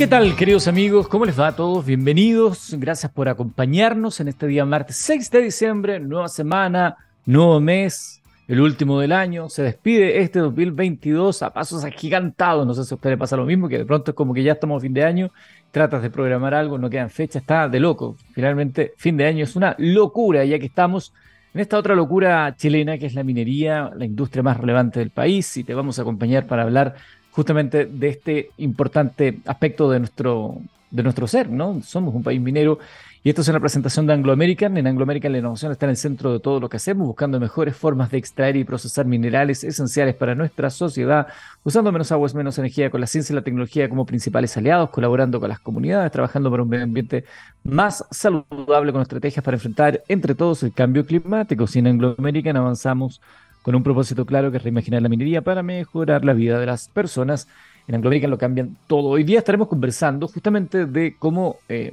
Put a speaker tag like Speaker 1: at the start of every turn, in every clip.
Speaker 1: ¿Qué tal, queridos amigos? ¿Cómo les va a todos? Bienvenidos. Gracias por acompañarnos en este día martes 6 de diciembre, nueva semana, nuevo mes, el último del año. Se despide este 2022 a pasos agigantados. No sé si a usted le pasa lo mismo, que de pronto es como que ya estamos a fin de año, tratas de programar algo, no quedan fechas, está de loco. Finalmente, fin de año es una locura, ya que estamos en esta otra locura chilena que es la minería, la industria más relevante del país, y te vamos a acompañar para hablar justamente de este importante aspecto de nuestro, de nuestro ser, ¿no? Somos un país minero y esto es una presentación de Anglo American. En Anglo American la innovación está en el centro de todo lo que hacemos, buscando mejores formas de extraer y procesar minerales esenciales para nuestra sociedad, usando menos agua, menos energía, con la ciencia y la tecnología como principales aliados, colaborando con las comunidades, trabajando para un medio ambiente más saludable con estrategias para enfrentar entre todos el cambio climático. Si en Anglo American avanzamos con un propósito claro que es reimaginar la minería para mejorar la vida de las personas. En Anglo American lo cambian todo. Hoy día estaremos conversando justamente de cómo eh,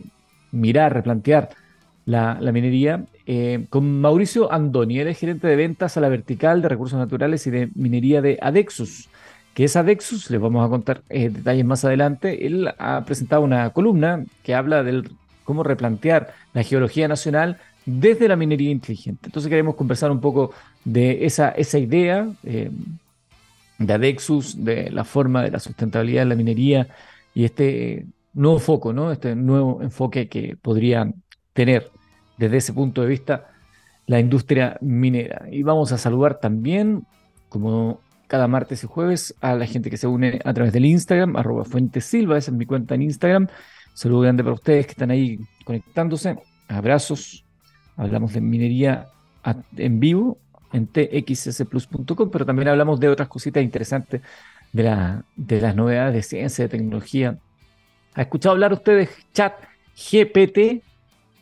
Speaker 1: mirar, replantear la, minería eh, con Mauricio Andoni, él es gerente de ventas a la vertical de recursos naturales y de minería de Adexus. que es Adexus? Les vamos a contar eh, detalles más adelante. Él ha presentado una columna que habla de cómo replantear la geología nacional desde la minería inteligente. Entonces queremos conversar un poco de esa, idea eh, de Adexus, de la forma de la sustentabilidad de la minería y este nuevo foco, ¿no? este nuevo enfoque que podría tener desde ese punto de vista la industria minera. Y vamos a saludar también, como cada martes y jueves, a la gente que se une a través del Instagram, arroba Fuente Silva, esa es mi cuenta en Instagram. Saludo grande para ustedes que están ahí conectándose. Abrazos, hablamos de minería en vivo en txsplus.com, pero también hablamos de otras cositas interesantes de, la, de las novedades de ciencia, de tecnología. ¿Ha escuchado hablar usted de chat GPT?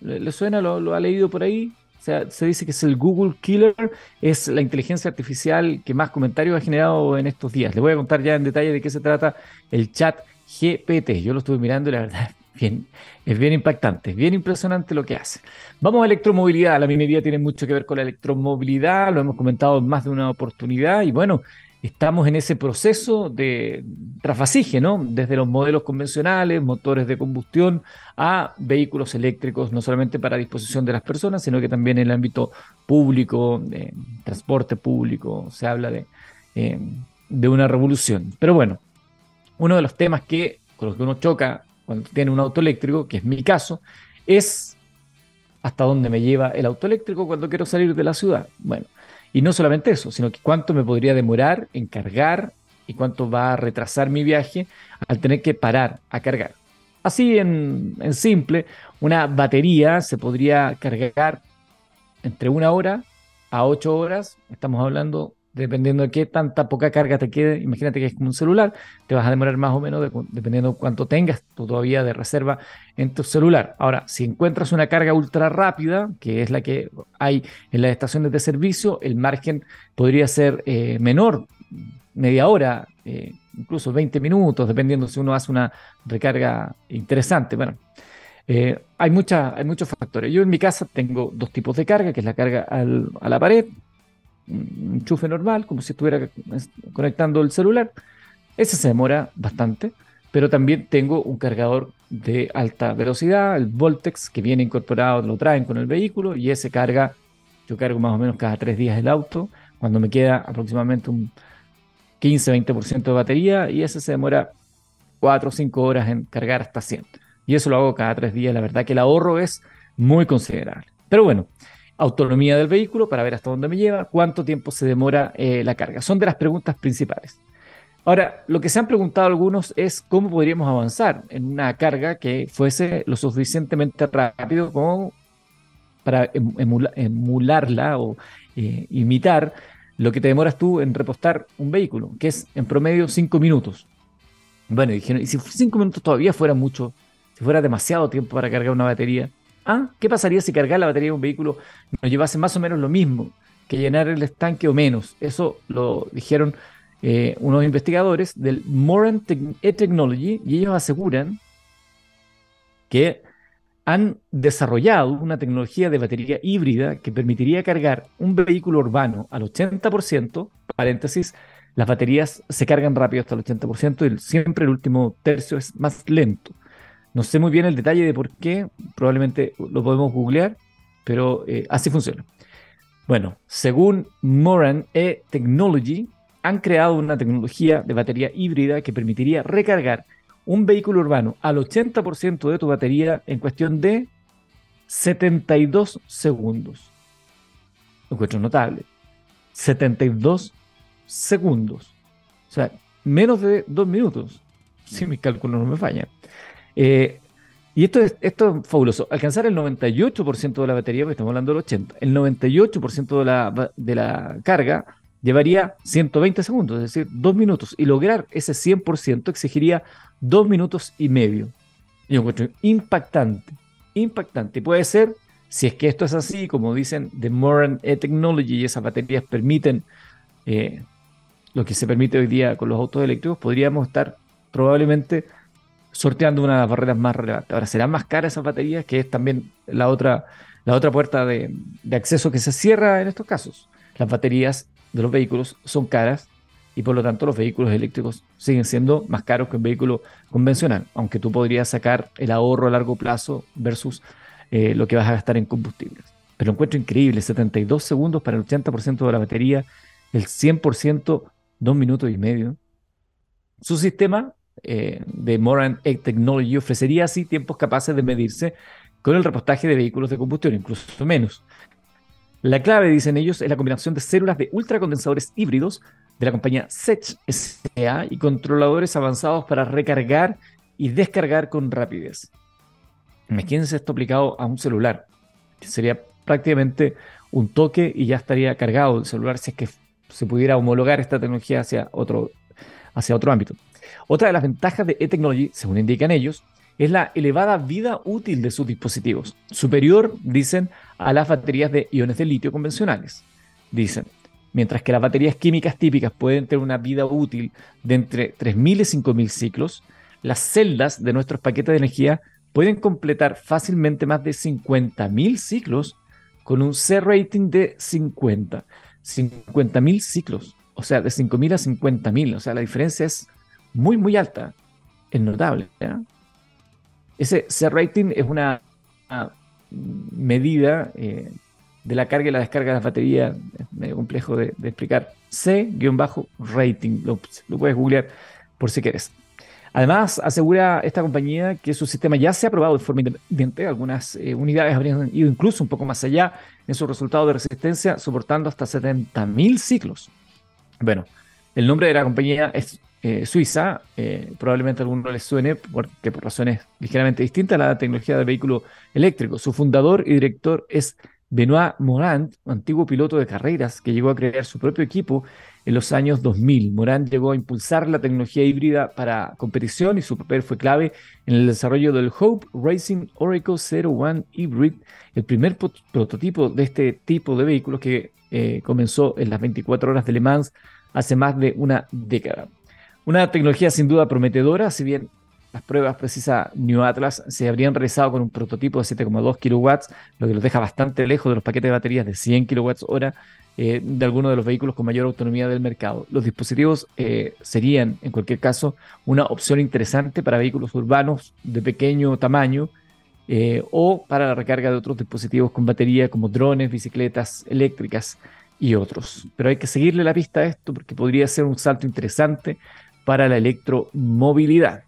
Speaker 1: ¿Le, suena? ¿Lo, ha leído por ahí? O sea, se dice que es el Google Killer, es la inteligencia artificial que más comentarios ha generado en estos días. Le voy a contar ya en detalle de qué se trata el chat GPT. Yo lo estuve mirando y la verdad bien, es bien impactante, bien impresionante lo que hace. Vamos a electromovilidad. La minería tiene mucho que ver con la electromovilidad, lo hemos comentado en más de una oportunidad y bueno, estamos en ese proceso de trasfasige, ¿no? Desde los modelos convencionales, motores de combustión, a vehículos eléctricos, no solamente para disposición de las personas, sino que también en el ámbito público, de transporte público, se habla de, eh, de una revolución. Pero bueno, uno de los temas que con los que uno choca cuando tiene un auto eléctrico, que es mi caso, es hasta dónde me lleva el auto eléctrico cuando quiero salir de la ciudad. Bueno, y no solamente eso, sino que cuánto me podría demorar en cargar y cuánto va a retrasar mi viaje al tener que parar a cargar. Así en, en simple, una batería se podría cargar entre una hora a ocho horas, estamos hablando dependiendo de qué tanta poca carga te quede, imagínate que es como un celular, te vas a demorar más o menos dependiendo de cuánto tengas todavía de reserva en tu celular. Ahora, si encuentras una carga ultra rápida, que es la que hay en las estaciones de servicio, el margen podría ser eh, menor, media hora, eh, incluso 20 minutos, dependiendo si uno hace una recarga interesante. Bueno, eh, hay, mucha, hay muchos factores. Yo en mi casa tengo dos tipos de carga, que es la carga a la pared, un enchufe normal, como si estuviera conectando el celular. Ese se demora bastante, pero también tengo un cargador de alta velocidad, el Voltex, que viene incorporado, lo traen con el vehículo y ese carga, yo cargo más o menos cada tres días el auto, cuando me queda aproximadamente un 15-20% de batería y ese se demora 4 o 5 horas en cargar hasta 100. Y eso lo hago cada tres días, la verdad que el ahorro es muy considerable. Pero bueno, autonomía del vehículo para ver hasta dónde me lleva, cuánto tiempo se demora eh, la carga. Son de las preguntas principales. Ahora, lo que se han preguntado algunos es cómo podríamos avanzar en una carga que fuese lo suficientemente rápido como para em, emularla o eh, imitar lo que te demoras tú en repostar un vehículo, que es en promedio 5 minutos. Bueno, dijeron, y si 5 minutos todavía fuera mucho, si fuera demasiado tiempo para cargar una batería, ¿Ah? ¿Qué pasaría si cargar la batería de un vehículo nos llevase más o menos lo mismo que llenar el estanque o menos? Eso lo dijeron eh, unos investigadores del Moran Technology y ellos aseguran que han desarrollado una tecnología de batería híbrida que permitiría cargar un vehículo urbano al 80%, paréntesis, las baterías se cargan rápido hasta el 80% y siempre el último tercio es más lento. No sé muy bien el detalle de por qué, probablemente lo podemos googlear, pero eh, así funciona. Bueno, según Moran E Technology, han creado una tecnología de batería híbrida que permitiría recargar un vehículo urbano al 80% de tu batería en cuestión de 72 segundos. Lo encuentro notable. 72 segundos. O sea, menos de dos minutos, si mis cálculos no me fallan. Eh, y esto es, esto es fabuloso. Alcanzar el 98% de la batería, porque estamos hablando del 80%, el 98% de la, de la carga llevaría 120 segundos, es decir, dos minutos. Y lograr ese 100% exigiría dos minutos y medio. Y un encuentro impactante, impactante. Puede ser, si es que esto es así, como dicen The Modern E-Technology y esas baterías permiten eh, lo que se permite hoy día con los autos eléctricos, podríamos estar probablemente sorteando una de las barreras más relevantes. Ahora, serán más caras esas baterías, que es también la otra, la otra puerta de, acceso que se cierra en estos casos. Las baterías de los vehículos son caras y por lo tanto los vehículos eléctricos siguen siendo más caros que un vehículo convencional, aunque tú podrías sacar el ahorro a largo plazo versus eh, lo que vas a gastar en combustibles. Pero encuentro increíble, 72 segundos para el 80% de la batería, el 100% dos minutos y medio. Su sistema eh, de Moran Egg Technology ofrecería así tiempos capaces de medirse con el repostaje de vehículos de combustión, incluso menos. La clave, dicen ellos, es la combinación de células de ultracondensadores híbridos de la compañía Sech SA y controladores avanzados para recargar y descargar con rapidez. Imagínense esto aplicado a un celular, sería prácticamente un toque y ya estaría cargado el celular si es que se pudiera homologar esta tecnología hacia otro, hacia otro ámbito. Otra de las ventajas de e-technology, según indican ellos, es la elevada vida útil de sus dispositivos, superior, dicen, a las baterías de iones de litio convencionales. Dicen, mientras que las baterías químicas típicas pueden tener una vida útil de entre 3.000 y 5.000 ciclos, las celdas de nuestros paquetes de energía pueden completar fácilmente más de 50.000 ciclos con un C-rating de 50. 50.000 ciclos, o sea, de 5.000 a 50.000, o sea, la diferencia es muy, muy alta, es notable. Ese C-rating es una, medida eh, de la carga y la descarga de las baterías, es medio complejo de, explicar. C-rating, lo, lo puedes googlear por si quieres. Además, asegura esta compañía que su sistema ya se ha probado de forma independiente. Algunas eh, unidades habrían ido incluso un poco más allá en su resultado de resistencia, soportando hasta 70.000 ciclos. Bueno, el nombre de la compañía es eh, suiza, eh, probablemente a alguno les suene, porque por razones ligeramente distintas la tecnología del vehículo eléctrico. Su fundador y director es Benoit Morand, antiguo piloto de carreras que llegó a crear su propio equipo en los años 2000. Morán llegó a impulsar la tecnología híbrida para competición y su papel fue clave en el desarrollo del Hope Racing Oracle 01 Hybrid, el primer prototipo de este tipo de vehículos que eh, comenzó en las 24 horas de Le Mans hace más de una década. Una tecnología sin duda prometedora, si bien las pruebas precisas New Atlas se habrían realizado con un prototipo de 7,2 kilowatts, lo que los deja bastante lejos de los paquetes de baterías de 100 kilowatts hora eh, de algunos de los vehículos con mayor autonomía del mercado. Los dispositivos eh, serían, en cualquier caso, una opción interesante para vehículos urbanos de pequeño tamaño eh, o para la recarga de otros dispositivos con batería como drones, bicicletas eléctricas y otros. Pero hay que seguirle la pista a esto porque podría ser un salto interesante para la electromovilidad.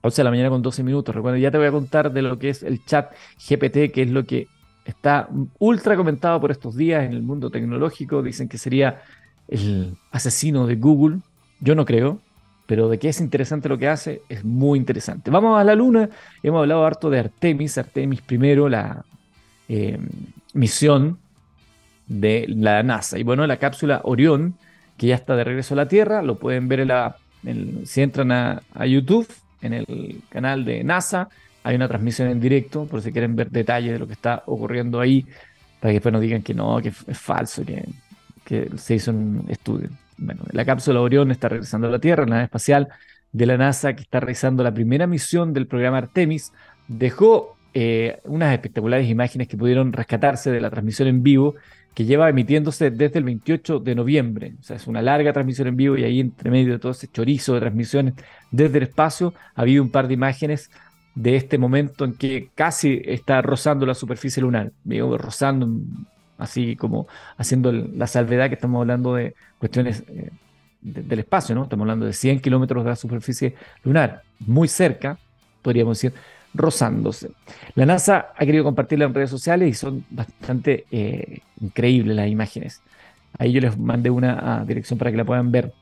Speaker 1: 11 de la mañana con 12 minutos. Recuerda, ya te voy a contar de lo que es el chat GPT, que es lo que está ultra comentado por estos días en el mundo tecnológico. Dicen que sería el asesino de Google. Yo no creo, pero de que es interesante lo que hace, es muy interesante. Vamos a la Luna. Hemos hablado harto de Artemis. Artemis primero, la eh, misión de la NASA. Y bueno, la cápsula Orión, que ya está de regreso a la Tierra, lo pueden ver en la, si entran a YouTube en el canal de NASA. Hay una transmisión en directo, por si quieren ver detalles de lo que está ocurriendo ahí, para que después no digan que no, que es falso, que, que se hizo un estudio. Bueno, la cápsula Orión está regresando a la Tierra, la nave espacial de la NASA, que está realizando la primera misión del programa Artemis, dejó eh, unas espectaculares imágenes que pudieron rescatarse de la transmisión en vivo que lleva emitiéndose desde el 28 de noviembre. O sea, es una larga transmisión en vivo y ahí entre medio de todo ese chorizo de transmisiones desde el espacio ha habido un par de imágenes de este momento en que casi está rozando la superficie lunar, digo, rozando así como haciendo la salvedad que estamos hablando de cuestiones eh, del espacio, ¿no? Estamos hablando de 100 kilómetros de la superficie lunar, muy cerca, podríamos decir, rozándose. La NASA ha querido compartirla en redes sociales y son bastante eh, increíbles las imágenes. Ahí yo les mandé una a dirección para que la puedan ver.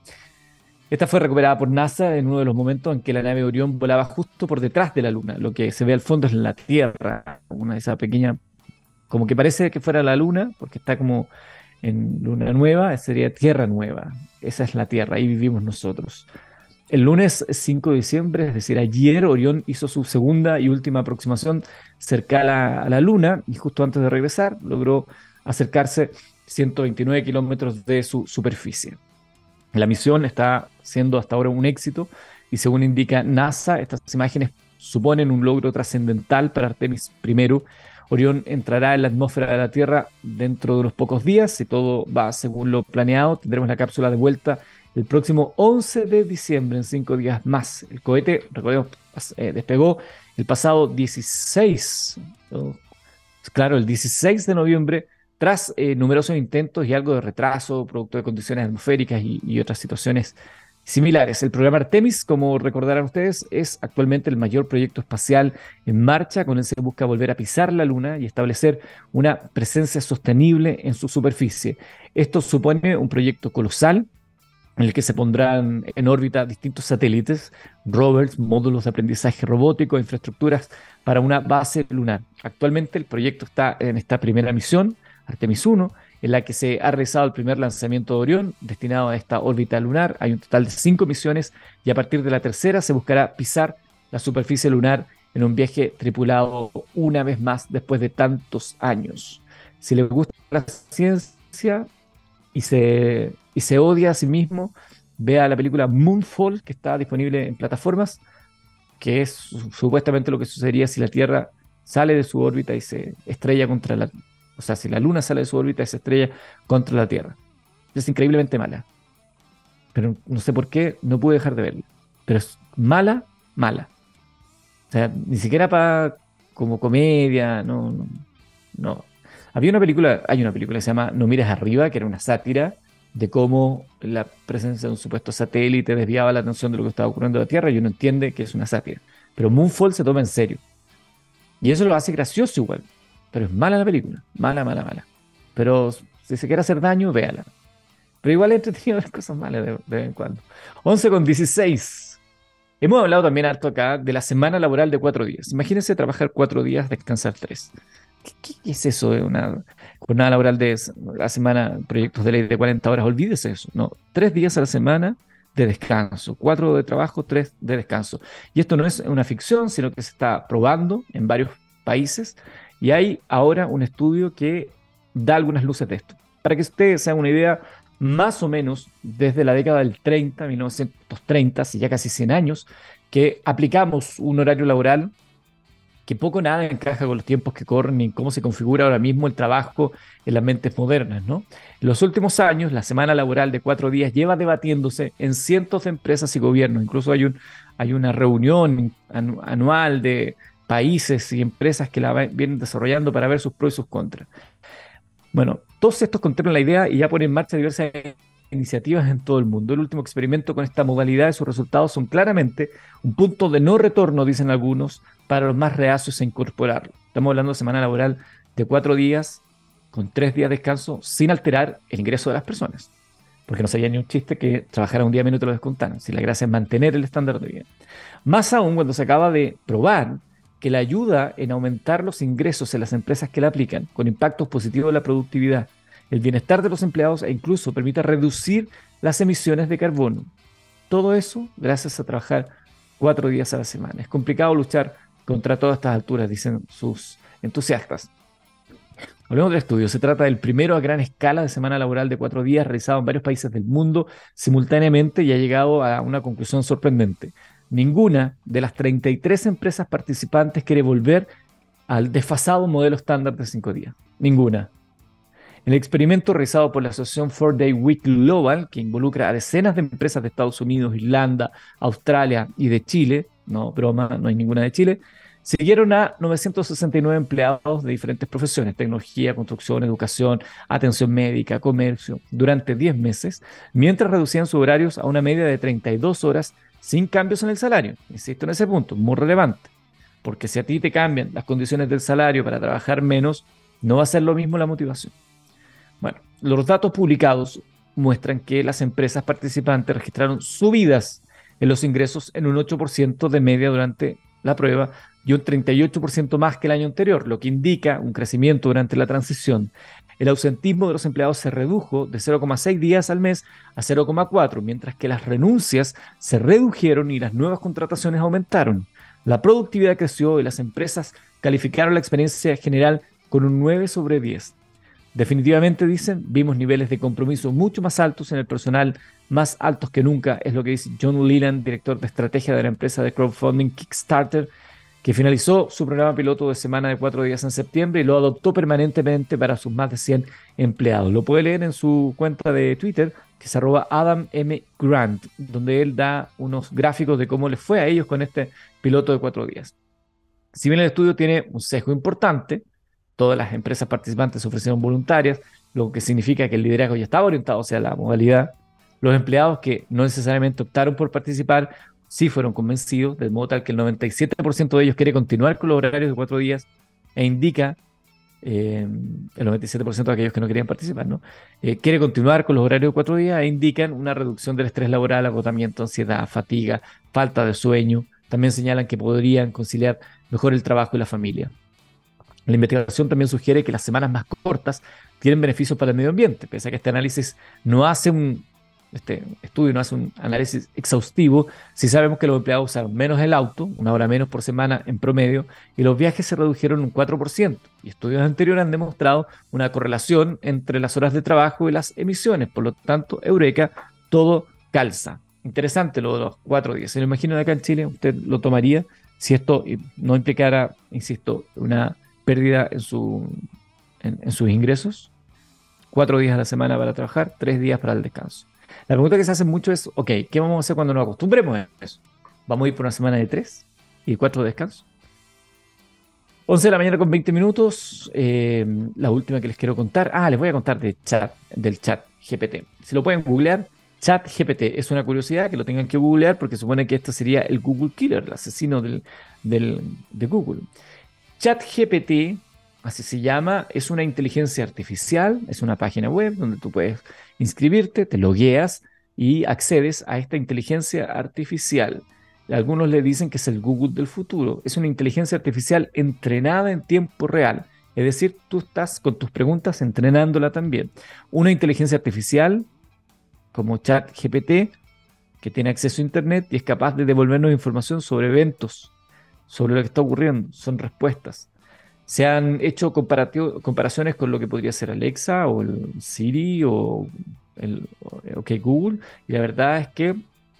Speaker 1: Esta fue recuperada por NASA en uno de los momentos en que la nave Orión volaba justo por detrás de la Luna. Lo que se ve al fondo es la Tierra, una de esas pequeñas, como que parece que fuera la Luna, porque está como en Luna Nueva, sería Tierra Nueva. Esa es la Tierra, ahí vivimos nosotros. El lunes 5 de diciembre, es decir, ayer, Orión hizo su segunda y última aproximación cerca a la, Luna y justo antes de regresar logró acercarse 129 kilómetros de su superficie. La misión está siendo hasta ahora un éxito y según indica NASA, estas imágenes suponen un logro trascendental para Artemis I. Orión entrará en la atmósfera de la Tierra dentro de unos pocos días. Si todo va según lo planeado, tendremos la cápsula de vuelta el próximo 11 de diciembre, en cinco días más. El cohete, recordemos, eh, despegó el pasado 16, claro, el 16 de noviembre, tras eh, numerosos intentos y algo de retraso, producto de condiciones atmosféricas y, otras situaciones similares. El programa Artemis, como recordarán ustedes, es actualmente el mayor proyecto espacial en marcha. Con él se busca volver a pisar la Luna y establecer una presencia sostenible en su superficie. Esto supone un proyecto colosal en el que se pondrán en órbita distintos satélites, rovers, módulos de aprendizaje robótico, infraestructuras para una base lunar. Actualmente el proyecto está en esta primera misión, Artemis 1, en la que se ha realizado el primer lanzamiento de Orión destinado a esta órbita lunar. Hay un total de cinco misiones y a partir de la tercera se buscará pisar la superficie lunar en un viaje tripulado una vez más después de tantos años. Si les gusta la ciencia y se y se odia a sí mismo, vea la película Moonfall, que está disponible en plataformas, que es supuestamente lo que sucedería si la Tierra sale de su órbita y se estrella contra la... O sea, si la Luna sale de su órbita y se estrella contra la Tierra. Es increíblemente mala. Pero no sé por qué, no pude dejar de verla. Pero es mala, mala. O sea, ni siquiera para como comedia, no, no, no. Había una película, hay una película que se llama No mires arriba, que era una sátira de cómo la presencia de un supuesto satélite desviaba la atención de lo que estaba ocurriendo en la Tierra y uno entiende que es una sátira. Pero Moonfall se toma en serio. Y eso lo hace gracioso igual. Pero es mala la película. Mala, mala, mala. Pero si se quiere hacer daño, véala. Pero igual es entretenido las cosas malas de, vez en cuando. 11 con 16. Hemos hablado también harto acá de la semana laboral de cuatro días. Imagínense trabajar cuatro días, descansar tres. ¿Qué, es eso de una jornada laboral de la semana, proyectos de ley de 40 horas? Olvídese eso, ¿no? Tres días a la semana de descanso, cuatro de trabajo, tres de descanso. Y esto no es una ficción, sino que se está probando en varios países y hay ahora un estudio que da algunas luces de esto. Para que ustedes se hagan una idea, más o menos desde la década del 30, 1930, hace ya casi 100 años, que aplicamos un horario laboral que poco nada encaja con los tiempos que corren y cómo se configura ahora mismo el trabajo en las mentes modernas. ¿no? En los últimos años, la semana laboral de cuatro días lleva debatiéndose en cientos de empresas y gobiernos. Incluso hay, un, hay una reunión anual de países y empresas que la vienen desarrollando para ver sus pros y sus contras. Bueno, todos estos contemplan la idea y ya ponen en marcha diversas iniciativas en todo el mundo. El último experimento con esta modalidad y sus resultados son claramente un punto de no retorno, dicen algunos, para los más reacios a incorporarlo. Estamos hablando de semana laboral de cuatro días con tres días de descanso sin alterar el ingreso de las personas. Porque no sería ni un chiste que trabajara un día menos y te lo descontaran. Si la gracia es mantener el estándar de vida. Más aún cuando se acaba de probar que la ayuda en aumentar los ingresos en las empresas que la aplican, con impactos positivos en la productividad, el bienestar de los empleados e incluso permite reducir las emisiones de carbono. Todo eso gracias a trabajar cuatro días a la semana. Es complicado luchar contra todas estas alturas, dicen sus entusiastas. Hablemos del estudio. Se trata del primero a gran escala de semana laboral de cuatro días realizado en varios países del mundo simultáneamente y ha llegado a una conclusión sorprendente. Ninguna de las 33 empresas participantes quiere volver al desfasado modelo estándar de cinco días. Ninguna. El experimento realizado por la asociación Four Day Week Global, que involucra a decenas de empresas de Estados Unidos, Irlanda, Australia y de Chile, no broma, no hay ninguna de Chile, siguieron a 969 empleados de diferentes profesiones, tecnología, construcción, educación, atención médica, comercio, durante 10 meses, mientras reducían sus horarios a una media de 32 horas sin cambios en el salario. Insisto en ese punto, muy relevante, porque si a ti te cambian las condiciones del salario para trabajar menos, no va a ser lo mismo la motivación. Bueno, los datos publicados muestran que las empresas participantes registraron subidas en los ingresos en un 8% de media durante la prueba y un 38% más que el año anterior, lo que indica un crecimiento durante la transición. El ausentismo de los empleados se redujo de 0,6 días al mes a 0,4, mientras que las renuncias se redujeron y las nuevas contrataciones aumentaron. La productividad creció y las empresas calificaron la experiencia general con un 9 sobre 10. Definitivamente dicen, vimos niveles de compromiso mucho más altos en el personal, más altos que nunca, es lo que dice John Leland, director de estrategia de la empresa de crowdfunding Kickstarter, que finalizó su programa piloto de semana de cuatro días en septiembre y lo adoptó permanentemente para sus más de 100 empleados. Lo puede leer en su cuenta de Twitter, que se arroba Adam M. Grant, donde él da unos gráficos de cómo les fue a ellos con este piloto de cuatro días. Si bien el estudio tiene un sesgo importante, todas las empresas participantes ofrecieron voluntarias, lo que significa que el liderazgo ya estaba orientado hacia la modalidad. Los empleados que no necesariamente optaron por participar sí fueron convencidos, de modo tal que el 97% de ellos quiere continuar con los horarios de cuatro días e indica, eh, el 97% de aquellos que no querían participar, ¿no? Eh, quiere continuar con los horarios de cuatro días e indican una reducción del estrés laboral, agotamiento, ansiedad, fatiga, falta de sueño. También señalan que podrían conciliar mejor el trabajo y la familia. La investigación también sugiere que las semanas más cortas tienen beneficios para el medio ambiente, pese a que este análisis no hace un, este estudio no hace un análisis exhaustivo, si sabemos que los empleados usaron menos el auto, una hora menos por semana en promedio, y los viajes se redujeron un 4%. Y estudios anteriores han demostrado una correlación entre las horas de trabajo y las emisiones. Por lo tanto, Eureka, todo calza. Interesante lo de los cuatro días. Se lo imagino acá en Chile, usted lo tomaría si esto no implicara, insisto, una pérdida en, su, en, sus ingresos, cuatro días a la semana para trabajar, tres días para el descanso. La pregunta que se hace mucho es, ok, ¿qué vamos a hacer cuando nos acostumbremos a eso? ¿Vamos a ir por una semana de tres y cuatro de descanso? 11 de la mañana con 20 minutos. Eh, la última que les quiero contar. Ah, les voy a contar de chat, del chat GPT. Si lo pueden googlear, chat GPT. Es una curiosidad que lo tengan que googlear porque supone que esto sería el Google Killer, el asesino del, del, de Google. ChatGPT, así se llama, es una inteligencia artificial, es una página web donde tú puedes inscribirte, te logueas y accedes a esta inteligencia artificial. Algunos le dicen que es el Google del futuro. Es una inteligencia artificial entrenada en tiempo real. Es decir, tú estás con tus preguntas entrenándola también. Una inteligencia artificial como ChatGPT que tiene acceso a Internet y es capaz de devolvernos información sobre eventos, sobre lo que está ocurriendo, son respuestas. Se han hecho comparaciones con lo que podría ser Alexa o el Siri o el OK Google y la verdad es que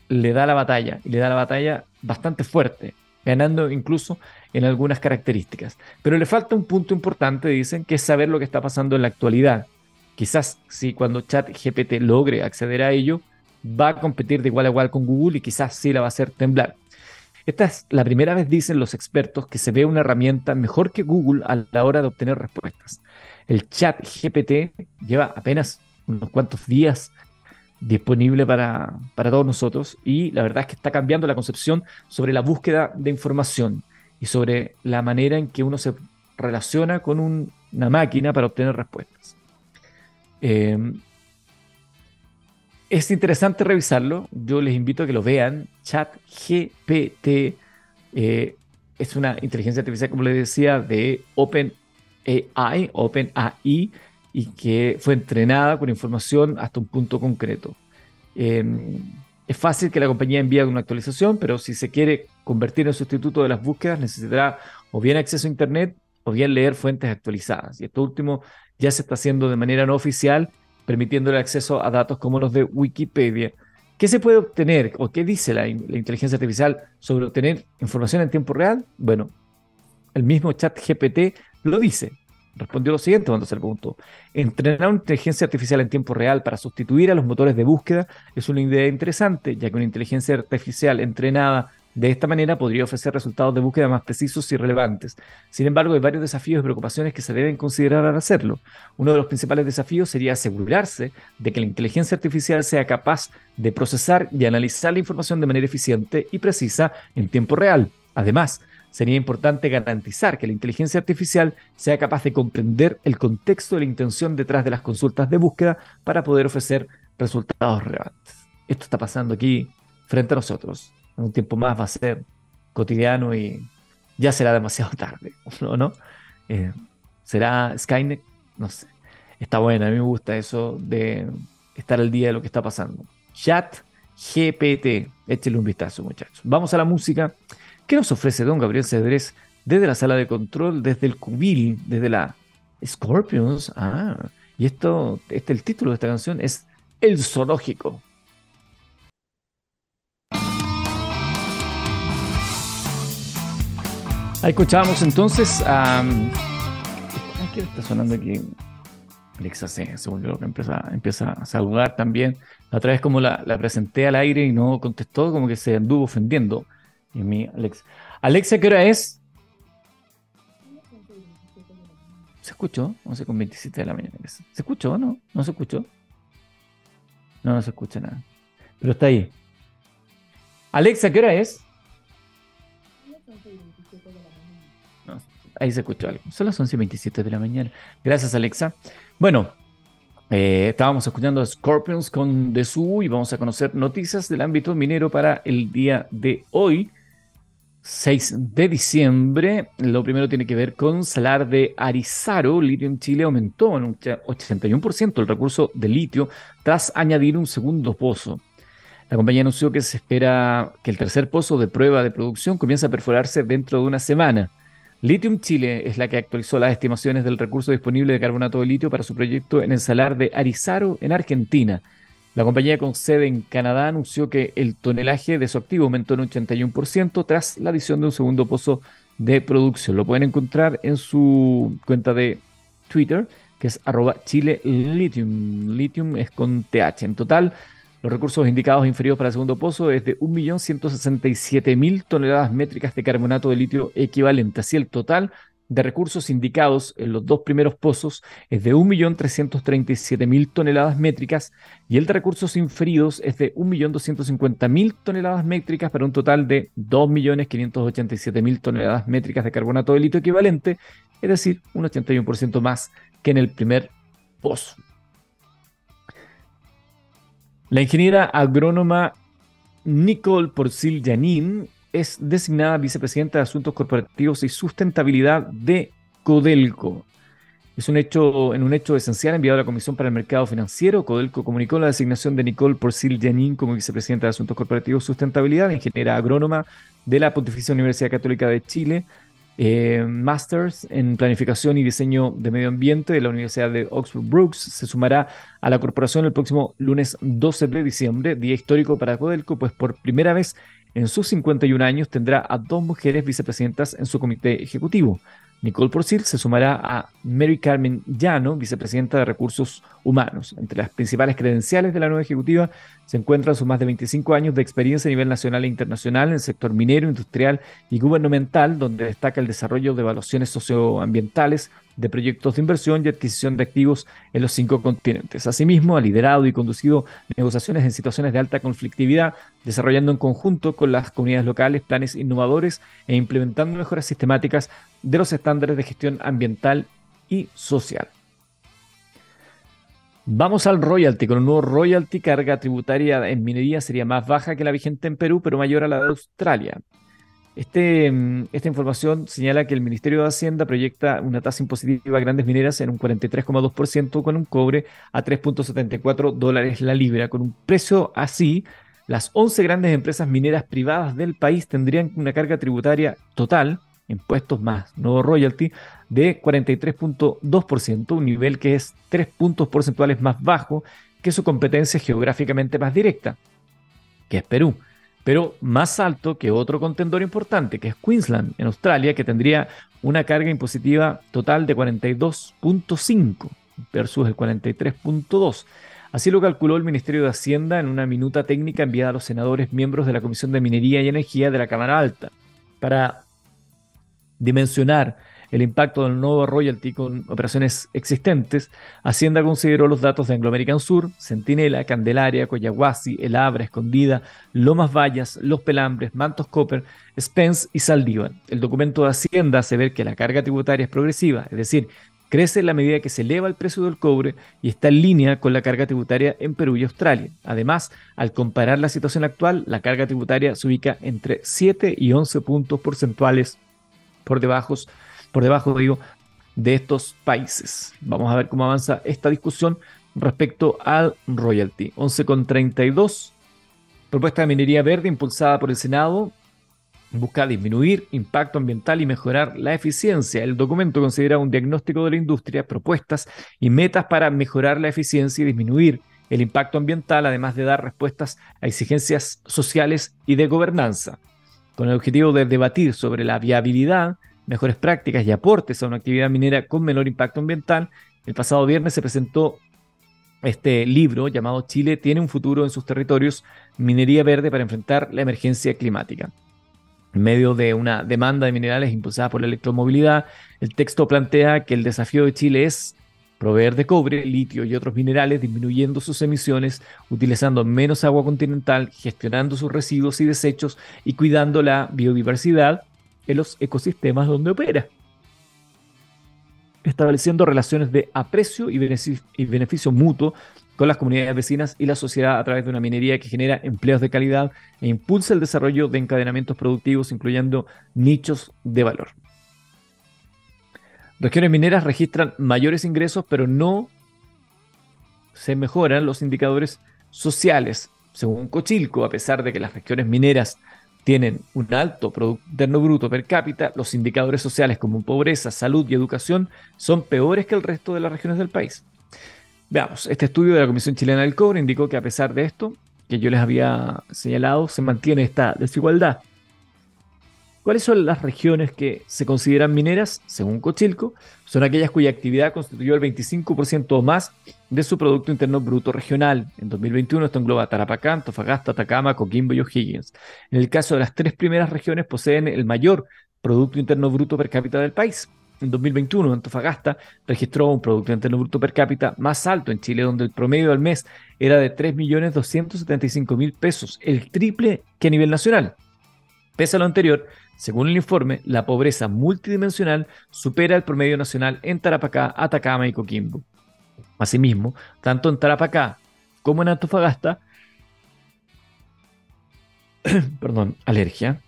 Speaker 1: le da la batalla y le da la batalla bastante fuerte, ganando incluso en algunas características. Pero le falta un punto importante, dicen, que es saber lo que está pasando en la actualidad. Quizás si cuando ChatGPT logre acceder a ello, va a competir de igual a igual con Google y quizás sí la va a hacer temblar. Esta es la primera vez, dicen los expertos, que se ve una herramienta mejor que Google a la hora de obtener respuestas. El chat GPT lleva apenas unos cuantos días disponible para, para todos nosotros y la verdad es que está cambiando la concepción sobre la búsqueda de información y sobre la manera en que uno se relaciona con una máquina para obtener respuestas. Eh, es interesante revisarlo. Yo les invito a que lo vean. ChatGPT eh, es una inteligencia artificial, como les decía, de OpenAI, OpenAI, y que fue entrenada con información hasta un punto concreto. Em, es fácil que la compañía envíe una actualización, pero si se quiere convertir en sustituto de las búsquedas, necesitará o bien acceso a Internet o bien leer fuentes actualizadas. Y esto último ya se está haciendo de manera no oficial permitiendo el acceso a datos como los de Wikipedia. ¿Qué se puede obtener o qué dice la, inteligencia artificial sobre obtener información en tiempo real? Bueno, el mismo chat GPT lo dice. respondió lo siguiente cuando se le preguntó. Entrenar una inteligencia artificial en tiempo real para sustituir a los motores de búsqueda es una idea interesante, ya que una inteligencia artificial entrenada de esta manera podría ofrecer resultados de búsqueda más precisos y relevantes. Sin embargo, hay varios desafíos y preocupaciones que se deben considerar al hacerlo. Uno de los principales desafíos sería asegurarse de que la inteligencia artificial sea capaz de procesar y analizar la información de manera eficiente y precisa en tiempo real. Además, sería importante garantizar que la inteligencia artificial sea capaz de comprender el contexto de la intención detrás de las consultas de búsqueda para poder ofrecer resultados relevantes. Esto está pasando aquí frente a nosotros un tiempo más va a ser cotidiano y ya será demasiado tarde, ¿o no? Eh, ¿Será Skynet? No sé. Está bueno, a mí me gusta eso de estar al día de lo que está pasando. Chat GPT, échale un vistazo, muchachos. Vamos a la música. ¿Qué nos ofrece don Gabriel Cedrés desde la sala de control, desde el cubil, desde la Scorpions? Ah, y esto, este, el título de esta canción es El Zoológico. Ahí escuchábamos entonces a. ¿Qué está sonando aquí? Alexa se, se volvió loca, empieza, empieza a saludar también. La otra vez como la, presenté al aire y no contestó, como que se anduvo ofendiendo. Y mi Alexa. Alexa, ¿qué hora es? ¿Se escuchó? 11 con 27 de la mañana. ¿Se escuchó o no? ¿No se escuchó? No, no se escucha nada. Pero está ahí. Alexa, ¿qué hora es? Ahí se escuchó algo. Son las 11.27 de la mañana. Gracias, Alexa. Bueno, eh, estábamos escuchando a Scorpions con Desu y vamos a conocer noticias del ámbito minero para el día de hoy, 6 de diciembre. Lo primero tiene que ver con salar de Arizaro. Litio en Chile aumentó en un 81% el recurso de litio tras añadir un segundo pozo. La compañía anunció que se espera que el tercer pozo de prueba de producción comience a perforarse dentro de una semana. Lithium Chile es la que actualizó las estimaciones del recurso disponible de carbonato de litio para su proyecto en el salar de Arizaro, en Argentina. La compañía con sede en Canadá anunció que el tonelaje de su activo aumentó en 81% tras la adición de un segundo pozo de producción. Lo pueden encontrar en su cuenta de Twitter, que es arroba Chile Lithium. Lithium es con TH. En total, los recursos indicados inferiores para el segundo pozo es de 1.167.000 toneladas métricas de carbonato de litio equivalente. Así el total de recursos indicados en los dos primeros pozos es de 1.337.000 toneladas métricas y el de recursos inferidos es de 1.250.000 toneladas métricas para un total de 2.587.000 toneladas métricas de carbonato de litio equivalente, es decir, un 81% más que en el primer pozo. La ingeniera agrónoma Nicole Porcil Janin es designada vicepresidenta de Asuntos Corporativos y Sustentabilidad de Codelco. Es un hecho, en un hecho esencial enviado a la Comisión para el Mercado Financiero, Codelco comunicó la designación de Nicole Porcil Janin como vicepresidenta de Asuntos Corporativos y Sustentabilidad, ingeniera agrónoma de la Pontificia Universidad Católica de Chile, eh, Masters en Planificación y Diseño de Medio Ambiente de la Universidad de Oxford Brooks. Se sumará a la corporación el próximo lunes 12 de diciembre, día histórico para Codelco, pues por primera vez en sus 51 años tendrá a dos mujeres vicepresidentas en su comité ejecutivo. Nicole Porcil se sumará a Mary Carmen Llano, vicepresidenta de Recursos Humanos. Entre las principales credenciales de la nueva ejecutiva se encuentran sus más de 25 años de experiencia a nivel nacional e internacional en el sector minero, industrial y gubernamental, donde destaca el desarrollo de evaluaciones socioambientales, de proyectos de inversión y adquisición de activos en los cinco continentes. Asimismo, ha liderado y conducido negociaciones en situaciones de alta conflictividad, desarrollando en conjunto con las comunidades locales planes innovadores e implementando mejoras sistemáticas de los estándares de gestión ambiental y social. Vamos al royalty. Con un nuevo royalty, carga tributaria en minería sería más baja que la vigente en Perú, pero mayor a la de Australia. Este, mm, esta información señala que el Ministerio de Hacienda proyecta una tasa impositiva a grandes mineras en un 43,2% con un cobre a 3.74 dólares la libra. Con un precio así, las 11 grandes empresas mineras privadas del país tendrían una carga tributaria total, impuestos más nuevo royalty, de 43.2%, un nivel que es 3 puntos porcentuales más bajo que su competencia geográficamente más directa, que es Perú pero más alto que otro contendor importante, que es Queensland, en Australia, que tendría una carga impositiva total de 42.5 versus el 43.2. Así lo calculó el Ministerio de Hacienda en una minuta técnica enviada a los senadores miembros de la Comisión de Minería y Energía de la Cámara Alta. Para dimensionar el impacto del nuevo royalty con operaciones existentes, Hacienda consideró los datos de Anglo American Sur, Centinela, Candelaria, Coyahuasi, El Abra, Escondida, Lomas Vallas, Los Pelambres, Mantos Copper, Spence y Saldívar. El documento de Hacienda hace ver que la carga tributaria es progresiva, es decir, crece en la medida que se eleva el precio del cobre y está en línea con la carga tributaria en Perú y Australia. Además, al comparar la situación actual, la carga tributaria se ubica entre 7 y 11 puntos porcentuales por debajo por debajo digo, de estos países. Vamos a ver cómo avanza esta discusión respecto al royalty. 11,32. Propuesta de minería verde impulsada por el Senado busca disminuir impacto ambiental y mejorar la eficiencia. El documento considera un diagnóstico de la industria, propuestas y metas para mejorar la eficiencia y disminuir el impacto ambiental, además de dar respuestas a exigencias sociales y de gobernanza, con el objetivo de debatir sobre la viabilidad mejores prácticas y aportes a una actividad minera con menor impacto ambiental. El pasado viernes se presentó este libro llamado Chile tiene un futuro en sus territorios, minería verde para enfrentar la emergencia climática. En medio de una demanda de minerales impulsada por la electromovilidad, el texto plantea que el desafío de Chile es proveer de cobre, litio y otros minerales, disminuyendo sus emisiones, utilizando menos agua continental, gestionando sus residuos y desechos y cuidando la biodiversidad en los ecosistemas donde opera, estableciendo relaciones de aprecio y beneficio, mutuo con las comunidades vecinas y la sociedad a través de una minería que genera empleos de calidad e impulsa el desarrollo de encadenamientos productivos, incluyendo nichos de valor. Regiones mineras registran mayores ingresos, pero no se mejoran los indicadores sociales. Según Cochilco, a pesar de que las regiones mineras tienen un alto Producto Interno Bruto per cápita, los indicadores sociales como pobreza, salud y educación son peores que el resto de las regiones del país. Veamos, este estudio de la Comisión Chilena del Cobre indicó que a pesar de esto, que yo les había señalado, se mantiene esta desigualdad. ¿Cuáles son las regiones que se consideran mineras? Según Cochilco, son aquellas cuya actividad constituyó el 25% o más de su Producto Interno Bruto regional. En 2021 esto engloba Tarapacá, Antofagasta, Atacama, Coquimbo y O'Higgins. En el caso de las tres primeras regiones poseen el mayor Producto Interno Bruto per cápita del país. En 2021, Antofagasta registró un Producto Interno Bruto per cápita más alto en Chile, donde el promedio al mes era de 3.275.000 pesos, el triple que a nivel nacional. Pese a lo anterior, según el informe, la pobreza multidimensional supera el promedio nacional en Tarapacá, Atacama y Coquimbo. Asimismo, tanto en Tarapacá como en Antofagasta, perdón, alergia,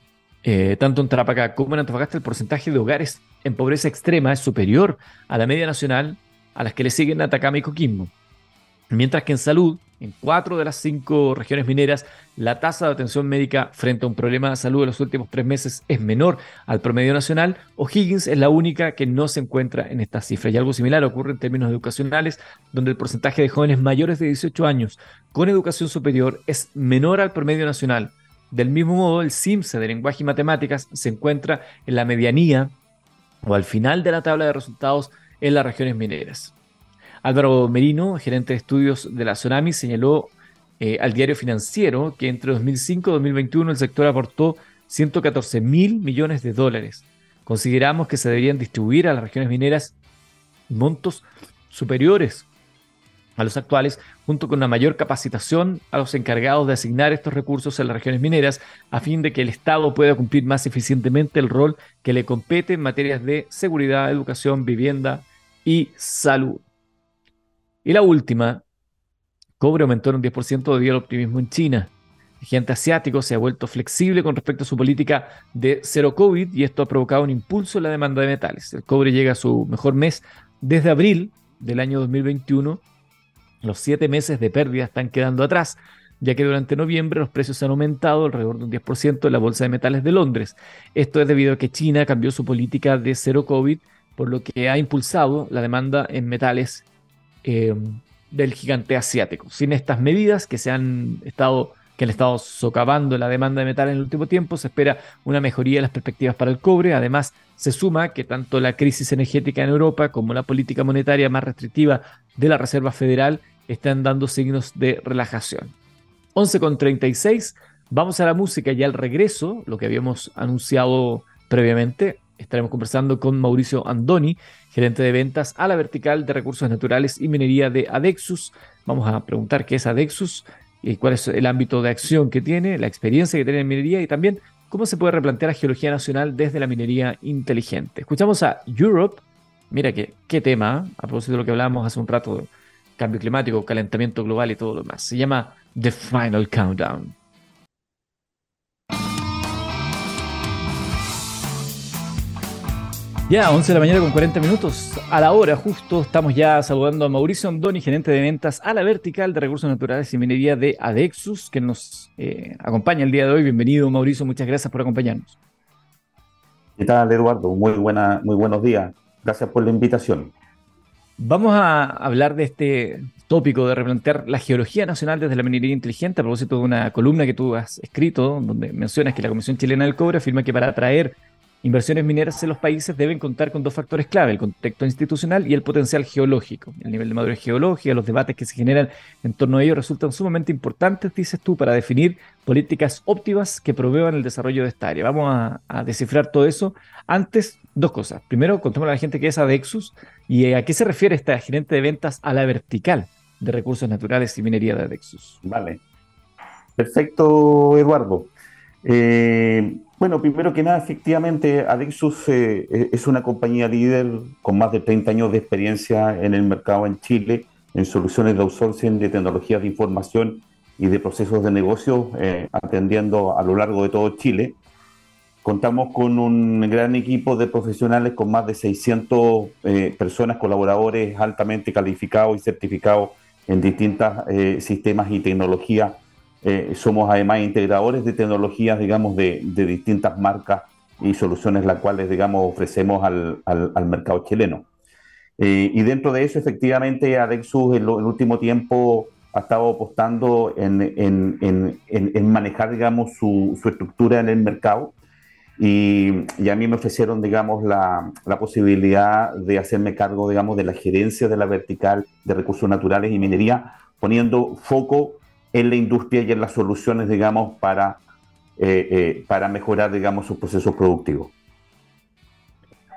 Speaker 1: eh, tanto en Tarapacá como en Antofagasta el porcentaje de hogares en pobreza extrema es superior a la media nacional a las que le siguen Atacama y Coquimbo. Mientras que en salud, en cuatro de las cinco regiones mineras, la tasa de atención médica frente a un problema de salud en los últimos tres meses es menor al promedio nacional. O'Higgins es la única que no se encuentra en estas cifras. Y algo similar ocurre en términos educacionales, donde el porcentaje de jóvenes mayores de 18 años con educación superior es menor al promedio nacional. Del mismo modo, el CIMSE de lenguaje y matemáticas se encuentra en la medianía o al final de la tabla de resultados en las regiones mineras. Álvaro Merino, gerente de estudios de la Tsunami, señaló eh, al diario financiero que entre 2005 y 2021 el sector aportó 114 mil millones de dólares. Consideramos que se deberían distribuir a las regiones mineras montos superiores a los actuales, junto con una mayor capacitación a los encargados de asignar estos recursos en las regiones mineras, a fin de que el Estado pueda cumplir más eficientemente el rol que le compete en materias de seguridad, educación, vivienda y salud. Y la última, cobre aumentó en un 10% debido al optimismo en China. El gigante asiático se ha vuelto flexible con respecto a su política de cero COVID y esto ha provocado un impulso en la demanda de metales. El cobre llega a su mejor mes desde abril del año 2021. Los siete meses de pérdida están quedando atrás, ya que durante noviembre los precios han aumentado alrededor de un 10% en la Bolsa de Metales de Londres. Esto es debido a que China cambió su política de cero COVID, por lo que ha impulsado la demanda en metales eh, del gigante asiático. Sin estas medidas que se han estado que han estado socavando la demanda de metal en el último tiempo. Se espera una mejoría de las perspectivas para el cobre. Además, se suma que tanto la crisis energética en Europa como la política monetaria más restrictiva de la Reserva Federal están dando signos de relajación. 11.36, vamos a la música y al regreso, lo que habíamos anunciado previamente, estaremos conversando con Mauricio Andoni, gerente de ventas a la vertical de recursos naturales y minería de Adexus. Vamos a preguntar qué es Adexus, y cuál es el ámbito de acción que tiene, la experiencia que tiene en minería y también cómo se puede replantear la geología nacional desde la minería inteligente. Escuchamos a Europe, mira qué, tema, ¿eh? a propósito de lo que hablábamos hace un rato, cambio climático, calentamiento global y todo lo demás. Se llama The Final Countdown. Ya, 11 de la mañana con 40 minutos. A la hora justo estamos ya saludando a Mauricio Andoni, gerente de ventas a la vertical de recursos naturales y minería de Adexus, que nos eh, acompaña el día de hoy. Bienvenido, Mauricio. Muchas gracias por acompañarnos.
Speaker 2: ¿Qué tal, Eduardo? Muy, buena, muy buenos días. Gracias por la invitación.
Speaker 1: Vamos a hablar de este tópico de replantear la geología nacional desde la minería inteligente a propósito de una columna que tú has escrito donde mencionas que la Comisión Chilena del Cobre afirma que para atraer Inversiones mineras en los países deben contar con dos factores clave, el contexto institucional y el potencial geológico. El nivel de madurez geológica, los debates que se generan en torno a ello resultan sumamente importantes, dices tú, para definir políticas óptimas que provean el desarrollo de esta área. Vamos a, descifrar todo eso. Antes, dos cosas. Primero, contémosle a la gente qué es Adexus y a qué se refiere esta gerente de ventas a la vertical de recursos naturales y minería de Adexus.
Speaker 2: Vale. Perfecto, Eduardo. Eh, bueno, primero que nada, efectivamente, Adexus eh, eh, es una compañía líder con más de 30 años de experiencia en el mercado en Chile, en soluciones de outsourcing de tecnologías de información y de procesos de negocio, eh, atendiendo a lo largo de todo Chile. Contamos con un gran equipo de profesionales con más de 600 personas, colaboradores altamente calificados y certificados en distintos sistemas y tecnologías eh, somos además integradores de tecnologías, digamos, de, distintas marcas y soluciones las cuales, digamos, ofrecemos al, mercado chileno. Eh, y dentro de eso, efectivamente, Adexus en, el último tiempo ha estado apostando en, manejar, digamos, su, estructura en el mercado. Y, a mí me ofrecieron, digamos, la, la, posibilidad de hacerme cargo, digamos, de la gerencia de la vertical de recursos naturales y minería, poniendo foco en la industria y en las soluciones, digamos, para, eh, eh, para mejorar, digamos, sus procesos productivos.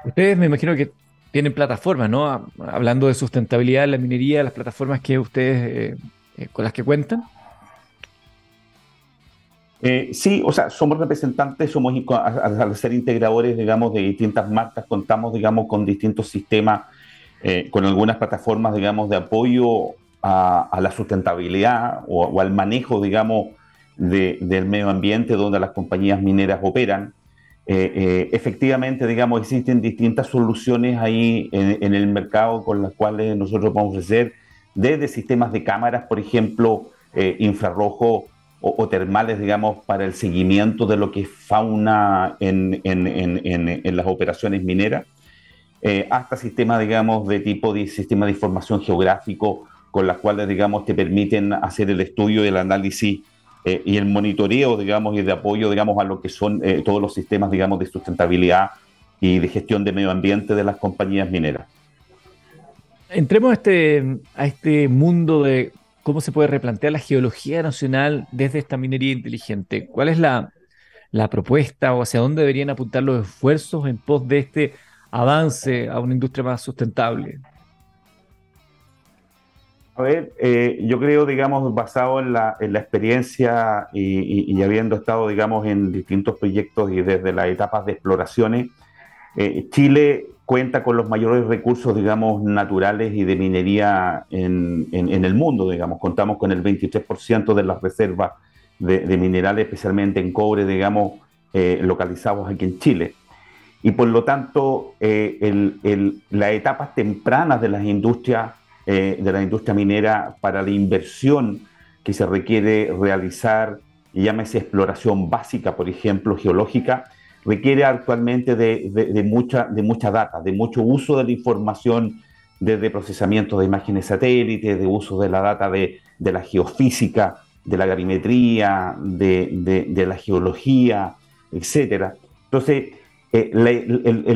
Speaker 1: Ustedes me imagino que tienen plataformas, ¿no? Hablando de sustentabilidad en la minería, las plataformas que ustedes, eh, con las que cuentan.
Speaker 2: sí, o sea, somos representantes, somos al ser integradores, digamos, de distintas marcas, contamos, digamos, con distintos sistemas, con algunas plataformas, digamos, de apoyo a, la sustentabilidad o, al manejo, digamos, del medio ambiente donde las compañías mineras operan. Eh, eh, efectivamente, digamos, existen distintas soluciones ahí en, el mercado con las cuales nosotros podemos ofrecer, desde sistemas de cámaras, por ejemplo, eh, infrarrojo o, termales, digamos, para el seguimiento de lo que es fauna en, en las operaciones mineras, hasta sistemas, digamos, de tipo de sistema de información geográfico con las cuales, digamos, te permiten hacer el estudio el análisis eh, y el monitoreo, digamos, y de apoyo, digamos, a lo que son eh, todos los sistemas, digamos, de sustentabilidad y de gestión de medio ambiente de las compañías mineras.
Speaker 1: Entremos a este, a este mundo de cómo se puede replantear la geología nacional desde esta minería inteligente. ¿Cuál es la, la propuesta o hacia dónde deberían apuntar los esfuerzos en pos de este avance a una industria más sustentable?
Speaker 2: A ver, eh, yo creo, digamos, basado en la, experiencia y, habiendo estado, digamos, en distintos proyectos y desde las etapas de exploraciones, eh, Chile cuenta con los mayores recursos, digamos, naturales y de minería en, el mundo, digamos. Contamos con el 23% de las reservas de, minerales, especialmente en cobre, digamos, eh, localizados aquí en Chile. Y por lo tanto, las etapas tempranas de las industrias eh, de la industria minera para la inversión que se requiere realizar, llámese exploración básica, por ejemplo, geológica, requiere actualmente de, mucha, de mucha data, de mucho uso de la información desde procesamiento de imágenes satélites, de uso de la data de, la geofísica de la garimetría, de, la geología, etc. Entonces, eh,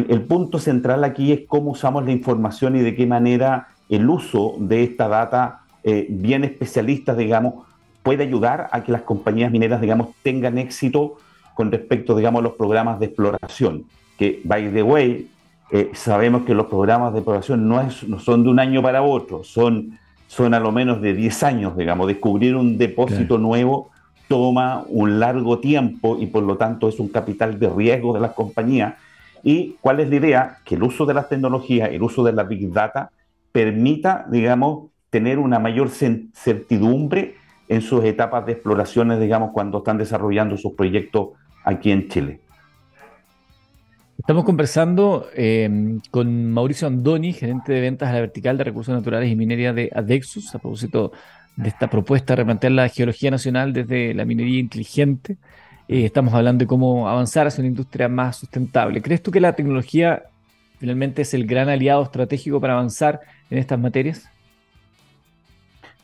Speaker 2: el, punto central aquí es cómo usamos la información y de qué manera el uso de esta data eh, bien especialistas, digamos, puede ayudar a que las compañías mineras, digamos, tengan éxito con respecto, digamos, a los programas de exploración. Que, by the way, eh, sabemos que los programas de exploración no, es, no son de un año para otro, son son a lo menos de 10 años, digamos. Descubrir un depósito nuevo toma un largo tiempo y por lo tanto es un capital de riesgo de las compañías. ¿Y cuál es la idea? Que el uso de las tecnologías, el uso de la Big Data, permita, digamos, tener una mayor certidumbre en sus etapas de exploraciones, digamos, cuando están desarrollando sus proyectos aquí en Chile.
Speaker 1: Estamos conversando eh, con Mauricio Andoni, gerente de ventas a la vertical de recursos naturales y minería de Adexus, a propósito de esta propuesta de replantear la geología nacional desde la minería inteligente. Eh, estamos hablando de cómo avanzar hacia una industria más sustentable. ¿Crees tú que la tecnología finalmente es el gran aliado estratégico para avanzar en estas materias?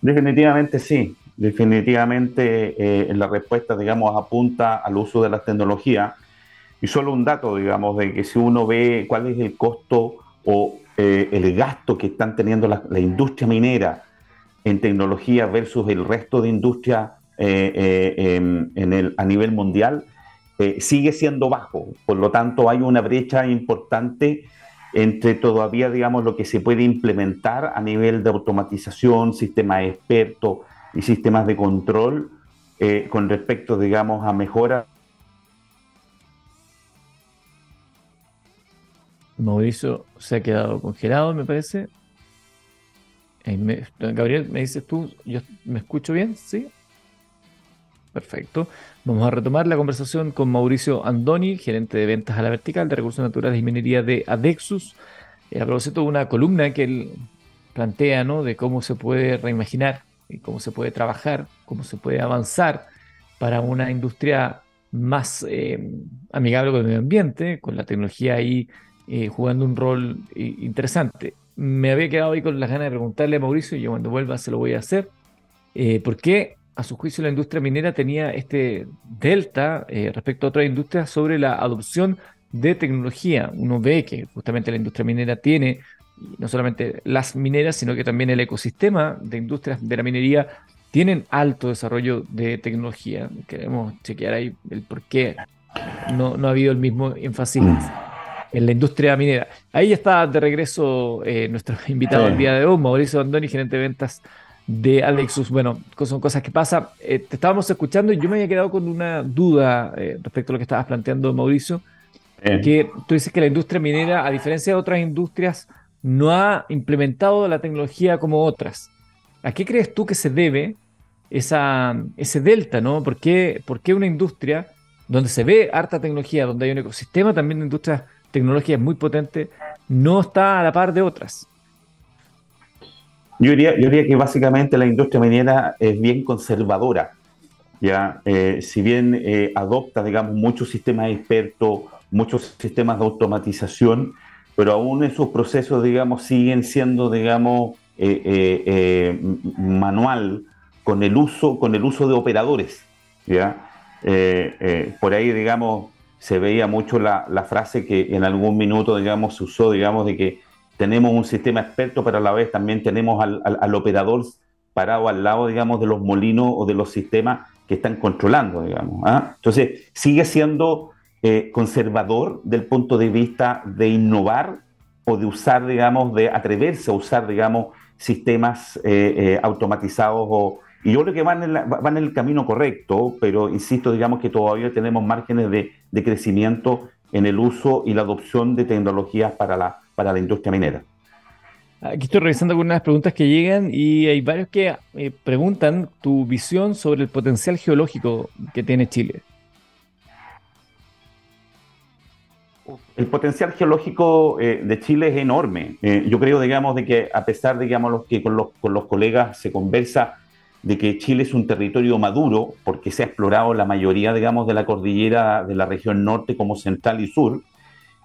Speaker 2: Definitivamente sí. Definitivamente eh, la respuesta, digamos, apunta al uso de las tecnologías y solo un dato, digamos, de que si uno ve cuál es el costo o eh, el gasto que están teniendo la, industria minera en tecnología versus el resto de industria eh, eh, en el, a nivel mundial, sigue siendo bajo. Por lo tanto, hay una brecha importante entre todavía, digamos, lo que se puede implementar a nivel de automatización, sistemas expertos y sistemas de control con respecto, digamos, a mejoras
Speaker 1: Mauricio se ha quedado congelado, me parece. Gabriel, ¿me dices tú? ¿Yo me escucho bien? ¿Sí? Perfecto. Vamos a retomar la conversación con Mauricio Andoni, gerente de ventas a la vertical de recursos naturales y minería de Adexus. Eh, a propósito de una columna que él plantea, ¿no? De cómo se puede reimaginar y cómo se puede trabajar, cómo se puede avanzar para una industria más eh, amigable con el medio ambiente, con la tecnología ahí eh, jugando un rol eh, interesante. Me había quedado ahí con las ganas de preguntarle a Mauricio, y yo cuando vuelva se lo voy a hacer, ¿por qué a su juicio la industria minera tenía este delta respecto a otras industrias sobre la adopción de tecnología? Uno ve que justamente la industria minera tiene no solamente las mineras, sino que también el ecosistema de industrias de la minería tienen alto desarrollo de tecnología. Queremos chequear ahí el por qué no, no ha habido el mismo énfasis en la industria minera. Ahí está de regreso eh, nuestro invitado el día de hoy, Mauricio Andoni, gerente de ventas de Alexus. Bueno, son cosas que pasan. Eh, te estábamos escuchando y yo me había quedado con una duda eh, respecto a lo que estabas planteando, Mauricio. Que tú dices que la industria minera, a diferencia de otras industrias, no ha implementado la tecnología como otras. ¿A qué crees tú que se debe esa, ese delta? ¿no? ¿Por qué, ¿Por qué una industria donde se ve harta tecnología, donde hay un ecosistema también de industrias tecnología es muy potente, no está a la par de otras.
Speaker 2: Yo diría, que básicamente la industria minera es bien conservadora. ¿ya? Eh, si bien eh, adopta, digamos, muchos sistemas expertos, muchos sistemas de automatización, pero aún en sus procesos, digamos, siguen siendo, digamos, eh, manual con el uso, con el uso de operadores. ¿ya? por ahí, digamos, se veía mucho la, frase que en algún minuto, digamos, se usó, digamos, de que tenemos un sistema experto, pero a la vez también tenemos al, operador parado al lado, digamos, de los molinos o de los sistemas que están controlando, digamos. ¿ah? Entonces, sigue siendo eh, conservador del punto de vista de innovar o de usar, digamos, de atreverse a usar, digamos, sistemas eh, eh, automatizados o, y yo creo que van en, van en el camino correcto, pero insisto, digamos que todavía tenemos márgenes de, de crecimiento en el uso y la adopción de tecnologías para la, para la industria minera.
Speaker 1: Aquí estoy revisando algunas preguntas que llegan y hay varios que eh, preguntan tu visión sobre el potencial geológico que tiene Chile.
Speaker 2: El potencial geológico eh, de Chile es enorme. Eh, yo creo, digamos, de que a pesar, digamos, que con los, con los colegas se conversa de que Chile es un territorio maduro porque se ha explorado la mayoría, digamos, de la cordillera de la región norte como central y sur,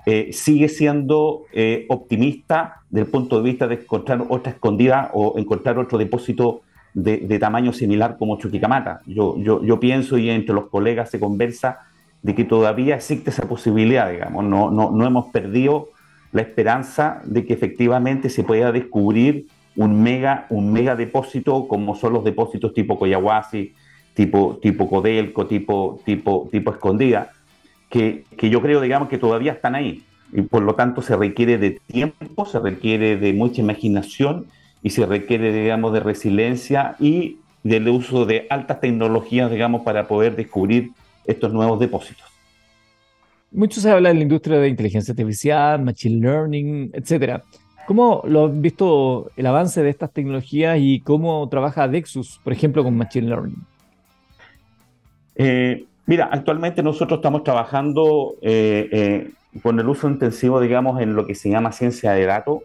Speaker 2: eh, sigue siendo eh, optimista desde el punto de vista de encontrar otra escondida o encontrar otro depósito de, tamaño similar como Chuquicamata. Yo, yo, yo pienso y entre los colegas se conversa de que todavía existe esa posibilidad, digamos, no, no, no hemos perdido la esperanza de que efectivamente se pueda descubrir un mega, un mega depósito como son los depósitos tipo Coyahuasi, tipo, tipo Codelco, tipo, tipo, tipo Escondida, que, que yo creo, digamos, que todavía están ahí. Y por lo tanto se requiere de tiempo, se requiere de mucha imaginación y se requiere, digamos, de resiliencia y del uso de altas tecnologías, digamos, para poder descubrir estos nuevos depósitos.
Speaker 1: Mucho se habla de la industria de inteligencia artificial, machine learning, etcétera. ¿Cómo lo han visto el avance de estas tecnologías y cómo trabaja Dexus, por ejemplo, con Machine Learning?
Speaker 2: Eh, mira, actualmente nosotros estamos trabajando eh, eh, con el uso intensivo, digamos, en lo que se llama ciencia de datos.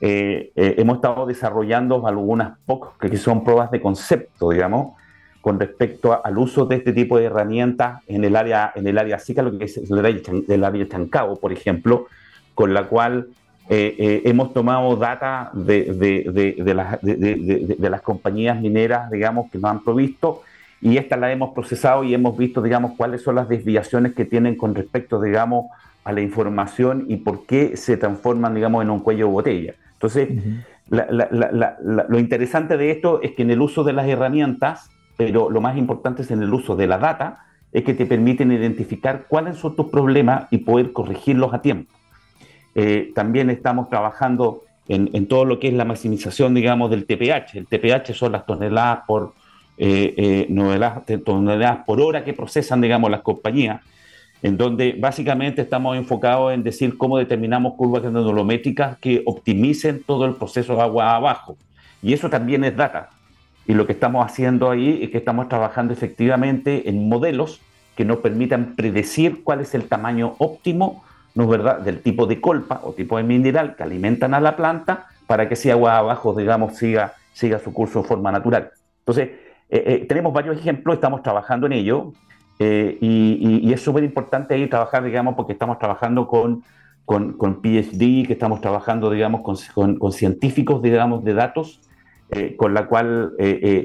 Speaker 2: hemos estado desarrollando algunas pocas que son pruebas de concepto, digamos, con respecto al uso de este tipo de herramientas en el área, en el área SICA, lo que es el área, el área por ejemplo, con la cual eh, eh, hemos tomado data de, de, las compañías mineras, digamos, que nos han provisto y esta la hemos procesado y hemos visto, digamos, cuáles son las desviaciones que tienen con respecto, digamos, a la información y por qué se transforman, digamos, en un cuello de botella. Entonces, lo interesante de esto es que en el uso de las herramientas, pero lo más importante es en el uso de la data, es que te permiten identificar cuáles son tus problemas y poder corregirlos a tiempo. Eh, también estamos trabajando en, todo lo que es la maximización, digamos, del TPH. El TPH son las toneladas por, eh, eh, toneladas, por hora que procesan, digamos, las compañías, en donde básicamente estamos enfocados en decir cómo determinamos curvas granulométricas que optimicen todo el proceso de agua abajo. Y eso también es data. Y lo que estamos haciendo ahí es que estamos trabajando efectivamente en modelos que nos permitan predecir cuál es el tamaño óptimo ¿no es verdad?, del tipo de colpa o tipo de mineral que alimentan a la planta para que ese agua abajo, digamos, siga, siga su curso en forma natural. Entonces, eh, eh, tenemos varios ejemplos, estamos trabajando en ello eh, y, es súper importante ahí trabajar, digamos, porque estamos trabajando con, con, PhD, que estamos trabajando, digamos, con, con, científicos, digamos, de datos, con la cual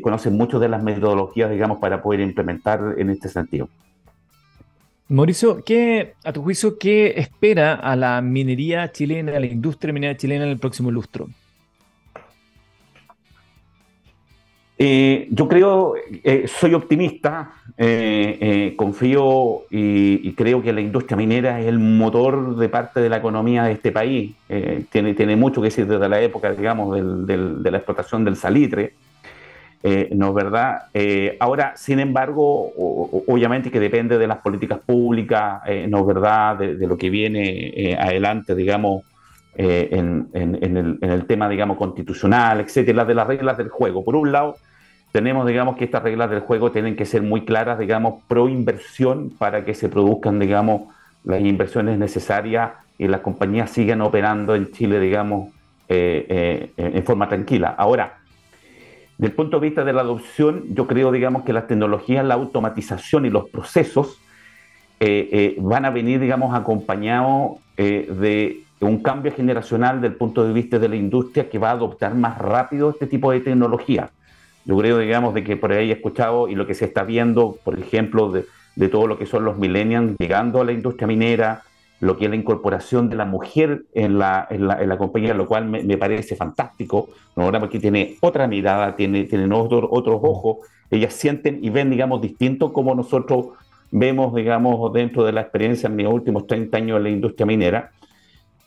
Speaker 2: conocen mucho de las metodologías, digamos, para poder implementar en este sentido.
Speaker 1: Mauricio, ¿qué, a tu juicio, qué espera a la minería chilena, a la industria minera chilena en el próximo lustro?
Speaker 2: Eh, yo creo, eh, soy optimista, eh, confío y, creo que la industria minera es el motor de parte de la economía de este país. tiene, mucho que decir desde la época, digamos, de la explotación del salitre. Eh, ¿no es verdad? Eh, ahora, sin embargo, obviamente que depende de las políticas públicas, eh, ¿no es verdad? De, lo que viene adelante, digamos, en, el, tema, digamos, constitucional, etcétera, de las reglas del juego. Por un lado, tenemos, digamos, que estas reglas del juego tienen que ser muy claras, digamos, pro inversión para que se produzcan, digamos, las inversiones necesarias y las compañías sigan operando en Chile, digamos, en forma tranquila. Ahora, del punto de vista de la adopción, yo creo, digamos, que las tecnologías, la automatización y los procesos eh, eh, van a venir, digamos, acompañados eh, de un cambio generacional del punto de vista de la industria que va a adoptar más rápido este tipo de tecnología. Yo creo, digamos, de que por ahí he escuchado y lo que se está viendo, por ejemplo, de, de todo lo que son los millennials llegando a la industria minera, lo que es la incorporación de la mujer en la, en la, en la compañía, lo cual me, parece fantástico, ¿no? porque tiene otra mirada, tiene, tienen otro, otros ojos, ellas sienten y ven, digamos, distinto como nosotros vemos, digamos, dentro de la experiencia en mis últimos 30 años en la industria minera.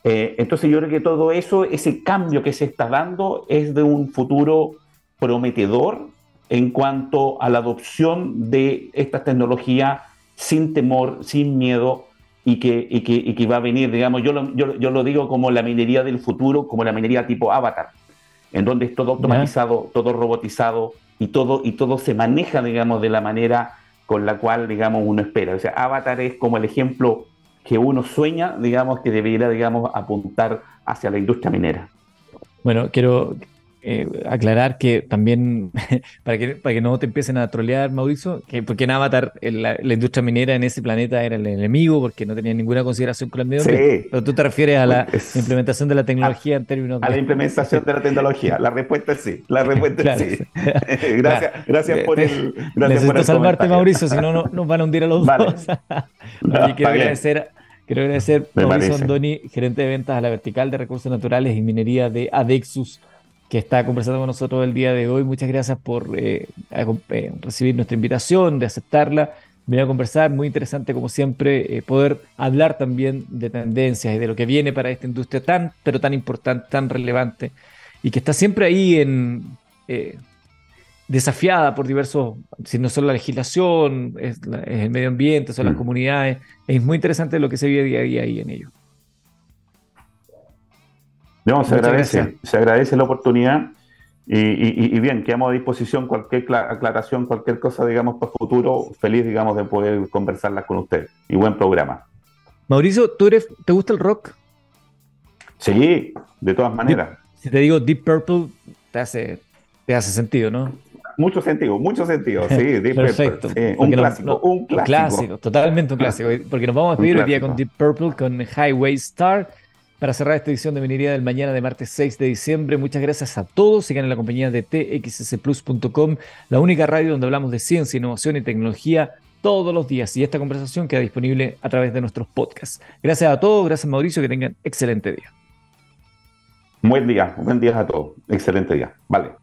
Speaker 2: Eh, entonces yo creo que todo eso, ese cambio que se está dando es de un futuro prometedor en cuanto a la adopción de esta tecnología sin temor, sin miedo, y que, y que, y que va a venir, digamos, yo lo, yo, yo lo digo como la minería del futuro, como la minería tipo avatar, en donde es todo automatizado, todo robotizado y todo, y todo se maneja, digamos, de la manera con la cual, digamos, uno espera. O sea, avatar es como el ejemplo que uno sueña, digamos, que debería, digamos, apuntar hacia la industria minera.
Speaker 1: Bueno, quiero eh, aclarar que también, para que, para que no te empiecen a trolear, Mauricio, que porque en Avatar la, la, industria minera en ese planeta era el enemigo, porque no tenía ninguna consideración con el medio ambiente. Pero tú te refieres a la implementación de la tecnología en términos
Speaker 2: de... A la implementación de la tecnología. La respuesta es sí. La respuesta es sí. gracias, gracias por el... Gracias
Speaker 1: Necesito por salvarte, Mauricio, si no, no, nos van a hundir a los dos. quiero agradecer... Quiero agradecer a Mauricio Andoni, gerente de ventas a la vertical de recursos naturales y minería de Adexus que está conversando con nosotros el día de hoy. Muchas gracias por eh, eh, recibir nuestra invitación, de aceptarla. Venir a conversar, muy interesante como siempre, eh, poder hablar también de tendencias y de lo que viene para esta industria tan, pero tan importante, tan relevante, y que está siempre ahí en desafiada por diversos, si no solo la legislación, es, el medio ambiente, son las mm. comunidades. Es muy interesante lo que se vive día a día ahí en ello.
Speaker 2: No, se agradece, se agradece la oportunidad y, bien, quedamos a disposición cualquier aclaración, cualquier cosa, digamos, para futuro, feliz, digamos, de poder conversarlas con usted. Y buen programa.
Speaker 1: Mauricio, ¿tú eres, ¿te gusta el rock?
Speaker 2: Sí, de todas maneras.
Speaker 1: Si te digo Deep Purple, te hace, te hace sentido, ¿no?
Speaker 2: Mucho sentido, mucho sentido, sí, Deep
Speaker 1: Perfecto.
Speaker 2: Purple. un, clásico, un clásico,
Speaker 1: clásico. totalmente un clásico. Porque nos vamos a despedir hoy día con Deep Purple, con Highway Star para cerrar esta edición de Minería del Mañana de martes 6 de diciembre. Muchas gracias a todos. Sigan en la compañía de txsplus.com, la única radio donde hablamos de ciencia, innovación y tecnología todos los días. Y esta conversación queda disponible a través de nuestros podcasts. Gracias a todos. Gracias, Mauricio. Que tengan excelente día.
Speaker 2: Buen día. Buen día a todos. Excelente día. Vale.